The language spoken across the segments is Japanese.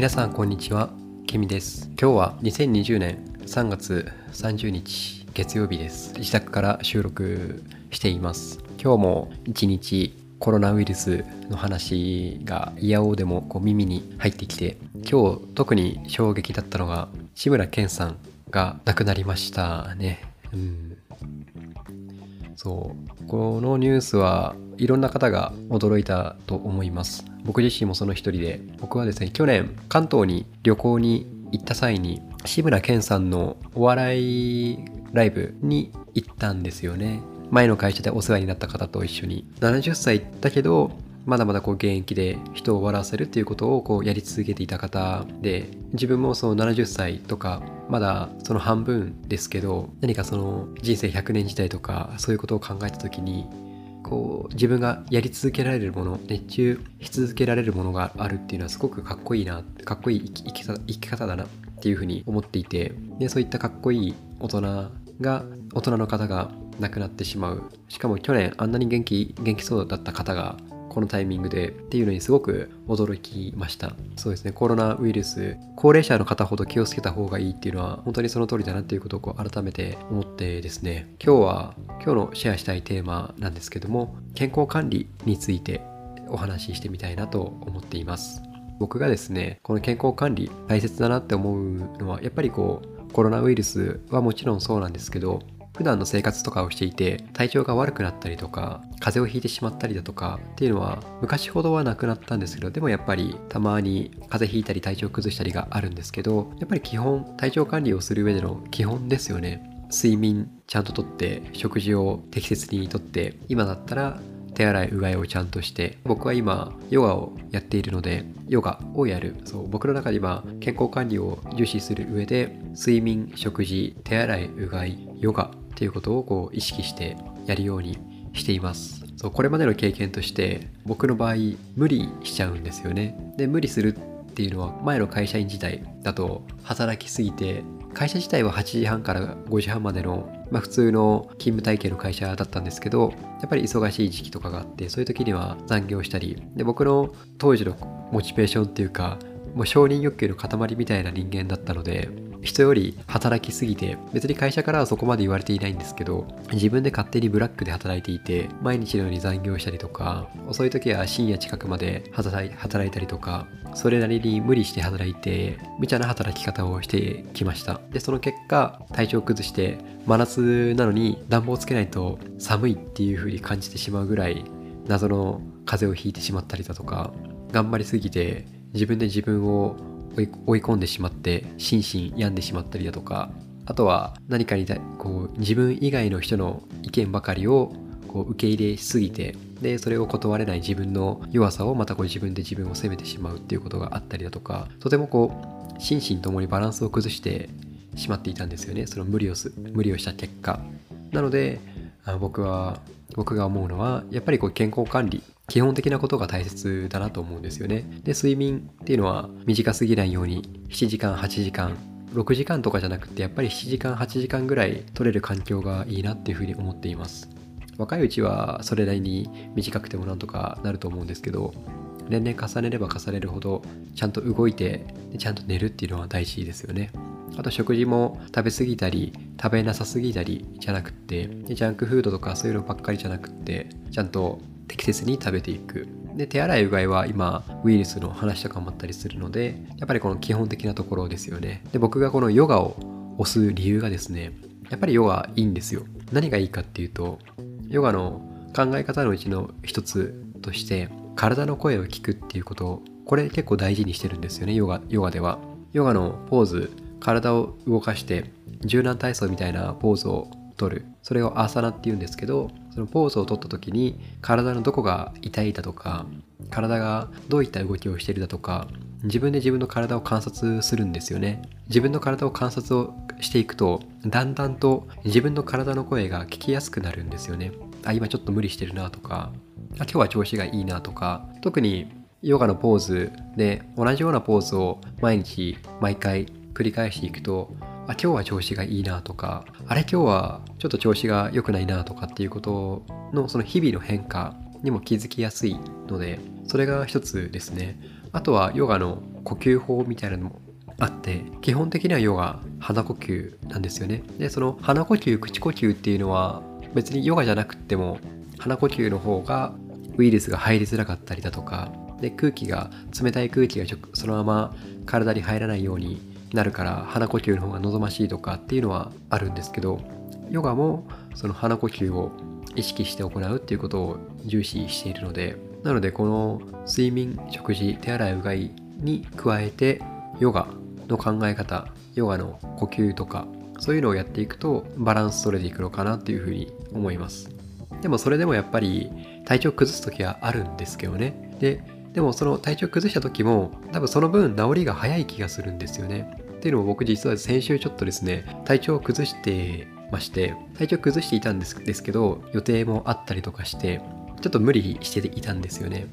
皆さんこんにちは。ケミです。今日は2020年3月30日月曜日です。自宅から収録しています。今日も一日コロナウイルスの話が嫌おうでもこう耳に入ってきて今日特に衝撃だったのが志村けんさんが亡くなりましたね。うん。そう。このニュースはいろんな方が驚いたと思います。僕自身もその一人で。僕はですね去年関東に旅行に行った際に志村けんさんのお笑いライブに行ったんですよね。前の会社でお世話になった方と一緒に。70歳だけどまだまだこう現役で人を笑わせるっていうことをこうやり続けていた方で自分もその70歳とかまだその半分ですけど何かその人生100年時代とかそういうことを考えた時にこう自分がやり続けられるもの熱中し続けられるものがあるっていうのはすごくかっこいいなかっこいい生き生き方だなっていうふうに思っていてでそういったかっこいい大人が大人の方が亡くなってしまう。しかも去年あんなに元気元気そうだった方がこのタイミングでっていうのにすごく驚きました。そうですね。コロナウイルス高齢者の方ほど気をつけた方がいいっていうのは本当にその通りだなっていうことをこう改めて思ってですね。今日は今日のシェアしたいテーマなんですけども健康管理についてお話ししてみたいなと思っています。僕がですねこの健康管理大切だなって思うのはやっぱりこうコロナウイルスはもちろんそうなんですけど普段の生活とかをしていて体調が悪くなったりとか風邪をひいてしまったりだとかっていうのは昔ほどはなくなったんですけどでもやっぱりたまに風邪ひいたり体調崩したりがあるんですけどやっぱり基本体調管理をする上での基本ですよね。睡眠ちゃんととって食事を適切にとって今だったら手洗いうがいをちゃんとして僕は今ヨガをやっているのでヨガをやる。そう僕の中で今健康管理を重視する上で睡眠食事手洗いうがいヨガっていうことをこう意識してやるようにしています。そうこれまでの経験として僕の場合無理しちゃうんですよね。で無理するっていうのは前の会社員時代だと働きすぎて会社自体は8時半から5時半までの、まあ、普通の勤務体系の会社だったんですけどやっぱり忙しい時期とかがあってそういう時には残業したりで僕の当時のモチベーションっていうかもう承認欲求の塊みたいな人間だったので人より働きすぎて別に会社からはそこまで言われていないんですけど自分で勝手にブラックで働いていて毎日のように残業したりとか遅い時は深夜近くまで働いたりとかそれなりに無理して働いて無茶な働き方をしてきました。でその結果体調崩して真夏なのに暖房つけないと寒いっていう風に感じてしまうぐらい謎の風邪をひいてしまったりだとか頑張りすぎて自分で自分を追い込んでしまって心身病んでしまったりだとかあとは何かにこう自分以外の人の意見ばかりをこう受け入れしすぎてでそれを断れない自分の弱さをまたこう自分で自分を責めてしまうっていうことがあったりだとかとてもこう心身ともにバランスを崩してしまっていたんですよね。その無理をす無理をした結果。なのであ僕は僕が思うのはやっぱりこう健康管理基本的なことが大切だなと思うんですよね。で、睡眠っていうのは短すぎないように7時間、8時間、6時間とかじゃなくてやっぱり7時間、8時間ぐらい取れる環境がいいなっていうふうに思っています。若いうちはそれなりに短くてもなんとかなると思うんですけど、年々重ねれば重ねるほどちゃんと動いてちゃんと寝るっていうのは大事ですよね。あと食事も食べ過ぎたり食べなさすぎたりじゃなくってジャンクフードとかそういうのばっかりじゃなくてちゃんと適切に食べていく。で手洗いうがいは今ウイルスの話とかもあったりするのでやっぱりこの基本的なところですよね。で僕がこのヨガを押す理由がですねやっぱりヨガいいんですよ。何がいいかっていうとヨガの考え方のうちの一つとして体の声を聞くっていうことこれ結構大事にしてるんですよねヨガヨガでは。ヨガのポーズ体を動かして柔軟体操みたいなポーズを取る。それをアーサナっていうんですけどそのポーズを取った時に体のどこが痛いだとか体がどういった動きをしているだとか自分で自分の体を観察するんですよね。自分の体を観察をしていくとだんだんと自分の体の声が聞きやすくなるんですよね。あ今ちょっと無理してるなとかあ今日は調子がいいなとか特にヨガのポーズで同じようなポーズを毎日毎回繰り返していくとあ今日は調子がいいなとかあれ今日はちょっと調子が良くないなとかっていうことのその日々の変化にも気づきやすいのでそれが一つですね。あとはヨガの呼吸法みたいなのもあって基本的にはヨガ鼻呼吸なんですよね。でその鼻呼吸口呼吸っていうのは別にヨガじゃなくっても鼻呼吸の方がウイルスが入りづらかったりだとかで空気が冷たい空気がそのまま体に入らないようになるから鼻呼吸の方が望ましいとかっていうのはあるんですけどヨガもその鼻呼吸を意識して行うっていうことを重視しているのでなのでこの睡眠食事手洗いうがいに加えてヨガの考え方ヨガの呼吸とかそういうのをやっていくとバランス取れていくのかなっていうふうに思います。でもそれでもやっぱり体調崩す時はあるんですけどね。ででもその体調崩した時も多分その分治りが早い気がするんですよね。っていうのも僕実は先週ちょっとですね体調を崩してまして体調崩していたんですですけど予定もあったりとかしてちょっと無理していたんですよね。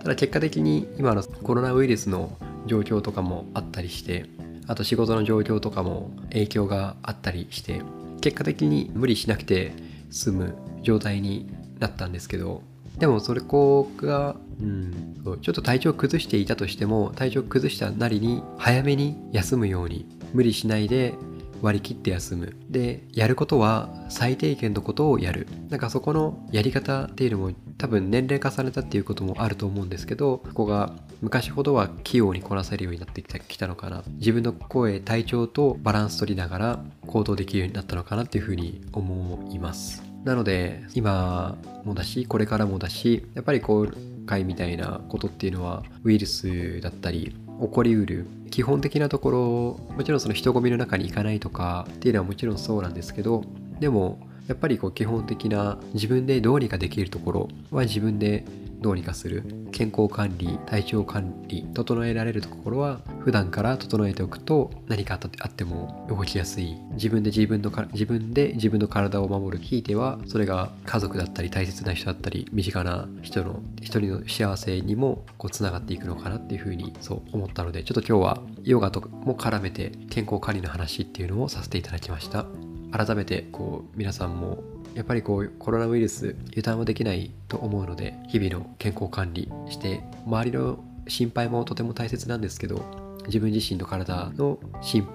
ただ結果的に今のコロナウイルスの状況とかもあったりしてあと仕事の状況とかも影響があったりして結果的に無理しなくて済む状態になったんですけどでもそれこが、うん、ちょっと体調崩していたとしても体調崩したなりに早めに休むように無理しないで割り切って休む。でやることは最低限のことをやる。なんかそこのやり方っていうのも多分年齢重ねたっていうこともあると思うんですけどここが昔ほどは器用にこなせるようになってきたのかな。自分の声体調とバランス取りながら行動できるようになったのかなっていうふうに思いますなので今もだしこれからもだしやっぱり今回みたいなことっていうのはウイルスだったり起こりうる基本的なところもちろんその人混みの中に行かないとかっていうのはもちろんそうなんですけどでもやっぱりこう基本的な自分でどうにかできるところは自分でどうにかする。健康管理体調管理整えられるところは普段から整えておくと何かあっても動きやすい。自分で自分の自分で自分の体を守るひいてはそれが家族だったり大切な人だったり身近な人の一人の幸せにもこうつながっていくのかなっていうふうにそう思ったのでちょっと今日はヨガとも絡めて健康管理の話っていうのをさせていただきました。改めてこう皆さんもやっぱりこうコロナウイルス油断はできないと思うので日々の健康管理して周りの心配もとても大切なんですけど自分自身の体の心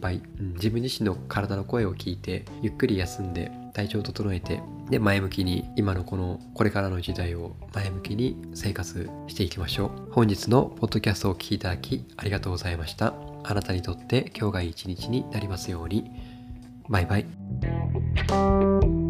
配、うん、自分自身の体の声を聞いてゆっくり休んで体調を整えてで前向きに今のこのこれからの時代を前向きに生活していきましょう。本日のポッドキャストをお聴きいただきありがとうございました。あなたにとって今日が一日になりますように。バイバイ。